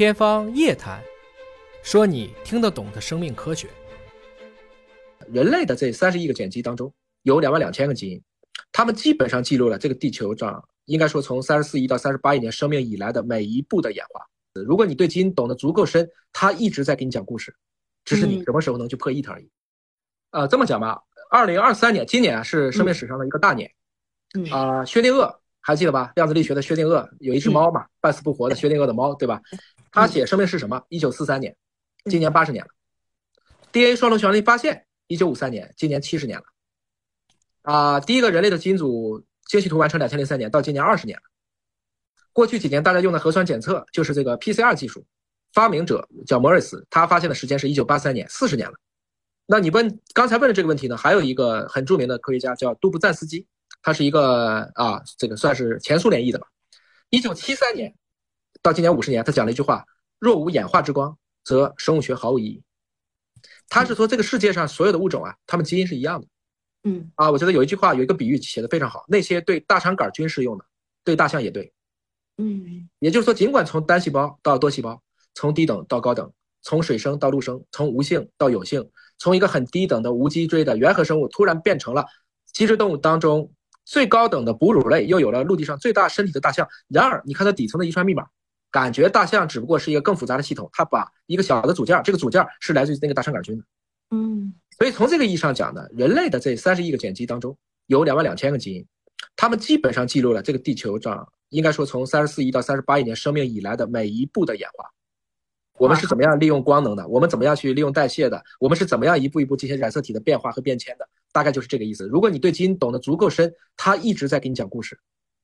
天方夜谭，说你听得懂的生命科学。人类的这三十亿个碱基当中，有两万两千个基因，它们基本上记录了这个地球上应该说从三十四亿到三十八亿年生命以来的每一步的演化。如果你对基因懂得足够深，它一直在给你讲故事，只是你什么时候能去破译它而已。呃，这么讲吧，二零二三年，今年啊是生命史上的一个大年。啊，薛定谔还记得吧？量子力学的薛定谔有一只猫嘛，半死不活的薛定谔的猫，对吧？他写生命是什么？一九四三年，今年八十年了。DNA 双螺旋粒发现，一九五三年，今年七十年了。啊，第一个人类的基因组精细图完成两千零三年，到今年二十年了。过去几年大家用的核酸检测就是这个 PCR 技术，发明者叫莫瑞斯，他发现的时间是一九八三年，四十年了。那你问刚才问的这个问题呢？还有一个很著名的科学家叫杜布赞斯基，他是一个啊，这个算是前苏联裔的吧。一九七三年。到今年五十年，他讲了一句话：“若无演化之光，则生物学毫无意义。”他是说这个世界上所有的物种啊，它们基因是一样的。嗯啊，我觉得有一句话，有一个比喻写的非常好：那些对大肠杆菌适用的，对大象也对。嗯，也就是说，尽管从单细胞到多细胞，从低等到高等，从水生到陆生，从无性到有性，从一个很低等的无脊椎的原核生物，突然变成了脊椎动物当中最高等的哺乳类，又有了陆地上最大身体的大象。然而，你看它底层的遗传密码。感觉大象只不过是一个更复杂的系统，它把一个小的组件，这个组件是来自于那个大肠杆菌的。嗯，所以从这个意义上讲呢，人类的这三十亿个碱基当中，有两万两千个基因，它们基本上记录了这个地球上应该说从三十四亿到三十八亿年生命以来的每一步的演化。我们是怎么样利用光能的？我们怎么样去利用代谢的？我们是怎么样一步一步进行染色体的变化和变迁的？大概就是这个意思。如果你对基因懂得足够深，它一直在给你讲故事，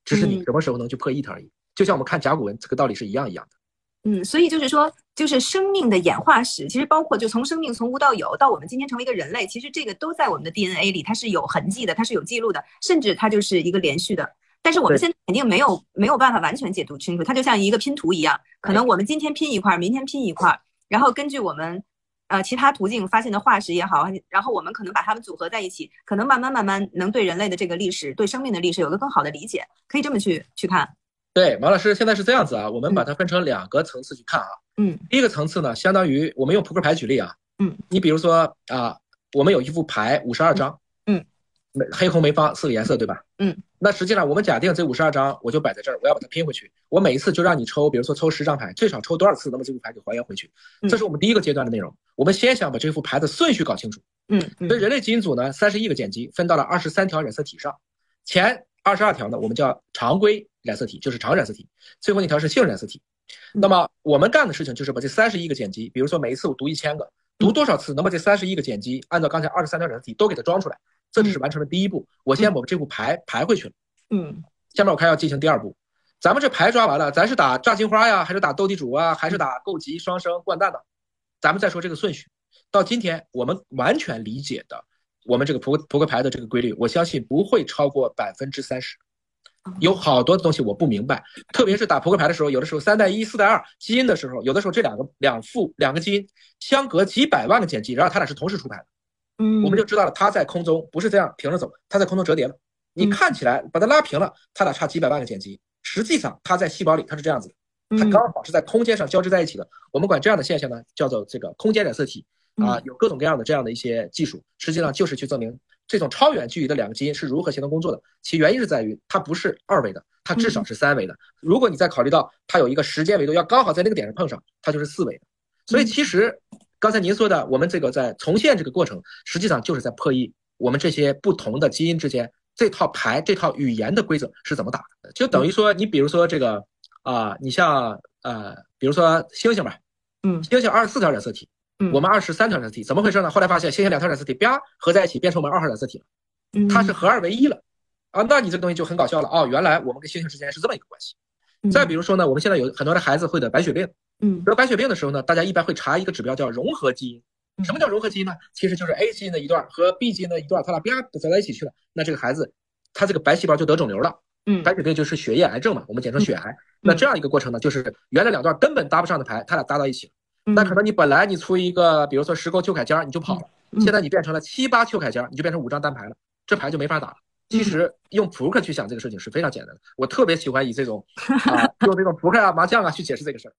只是你什么时候能去破译它而已。就像我们看甲骨文，这个道理是一样一样的。嗯，所以就是说，就是生命的演化史，其实包括就从生命从无到有，到我们今天成为一个人类，其实这个都在我们的 DNA 里，它是有痕迹的，它是有记录的，甚至它就是一个连续的。但是我们现在肯定没有没有办法完全解读清楚，它就像一个拼图一样，可能我们今天拼一块，明天拼一块，然后根据我们呃其他途径发现的化石也好，然后我们可能把它们组合在一起，可能慢慢慢慢能对人类的这个历史，对生命的历史有个更好的理解，可以这么去去看。对，王老师，现在是这样子啊，我们把它分成两个层次去看啊。嗯，第一个层次呢，相当于我们用扑克牌举例啊。嗯，你比如说啊，我们有一副牌，五十二张。嗯，黑红梅方四个颜色，对吧？嗯，那实际上我们假定这五十二张我就摆在这儿，我要把它拼回去。我每一次就让你抽，比如说抽十张牌，最少抽多少次，能把这副牌给还原回去。这是我们第一个阶段的内容。我们先想把这副牌的顺序搞清楚。嗯，所以人类基因组呢，三十亿个碱基分到了二十三条染色体上，前二十二条呢，我们叫常规。染色体就是常染色体，最后那条是性染色体。那么我们干的事情就是把这三十亿个碱基，比如说每一次我读一千个，读多少次，能把这三十亿个碱基按照刚才二十三条染色体都给它装出来，这只是完成了第一步。我先把这副牌排回去了。嗯，下面我看要进行第二步。咱们这牌抓完了，咱是打炸金花呀，还是打斗地主啊，还是打够级双生掼蛋呢？咱们再说这个顺序。到今天我们完全理解的我们这个扑克扑克牌的这个规律，我相信不会超过百分之三十。有好多东西我不明白，特别是打扑克牌的时候，有的时候三带一、四带二基因的时候，有的时候这两个两副两个基因相隔几百万个碱基，然后它俩是同时出牌的，嗯，我们就知道了，它在空中不是这样平着走，它在空中折叠了。你看起来把它拉平了，它俩差几百万个碱基，实际上它在细胞里它是这样子的，它刚好是在空间上交织在一起的。我们管这样的现象呢叫做这个空间染色体啊，有各种各样的这样的一些技术，实际上就是去证明。这种超远距离的两个基因是如何协同工作的？其原因是在于它不是二维的，它至少是三维的。如果你再考虑到它有一个时间维度，要刚好在那个点上碰上，它就是四维的。所以其实刚才您说的，我们这个在重现这个过程，实际上就是在破译我们这些不同的基因之间这套牌、这套语言的规则是怎么打的。就等于说，你比如说这个啊，你像呃，比如说猩猩吧，嗯，猩猩二十四条染色体。嗯我们二十三条染色体怎么回事呢？后来发现，猩猩两条染色体啪合在一起，变成我们二号染色体了，它是合二为一了啊！那你这个东西就很搞笑了哦，原来我们跟猩猩之间是这么一个关系。再比如说呢，我们现在有很多的孩子会得白血病，嗯，得白血病的时候呢，大家一般会查一个指标叫融合基因。什么叫融合基因呢？其实就是 A 基因的一段和 B 基因的一段，它俩啪走在一起去了，那这个孩子他这个白细胞就得肿瘤了。嗯，白血病就是血液癌症嘛，我们简称血癌。那这样一个过程呢，就是原来两段根本搭不上的牌，它俩搭到一起了。那可能你本来你出一个，比如说十勾邱凯尖，你就跑了。现在你变成了七八邱凯尖，你就变成五张单牌了，这牌就没法打了。其实用扑克去想这个事情是非常简单的，我特别喜欢以这种啊，用这种扑克啊、麻将啊去解释这个事儿。